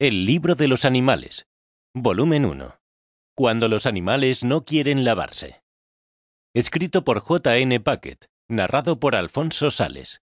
El libro de los animales. Volumen 1. Cuando los animales no quieren lavarse. Escrito por J. N. Packet. Narrado por Alfonso Sales.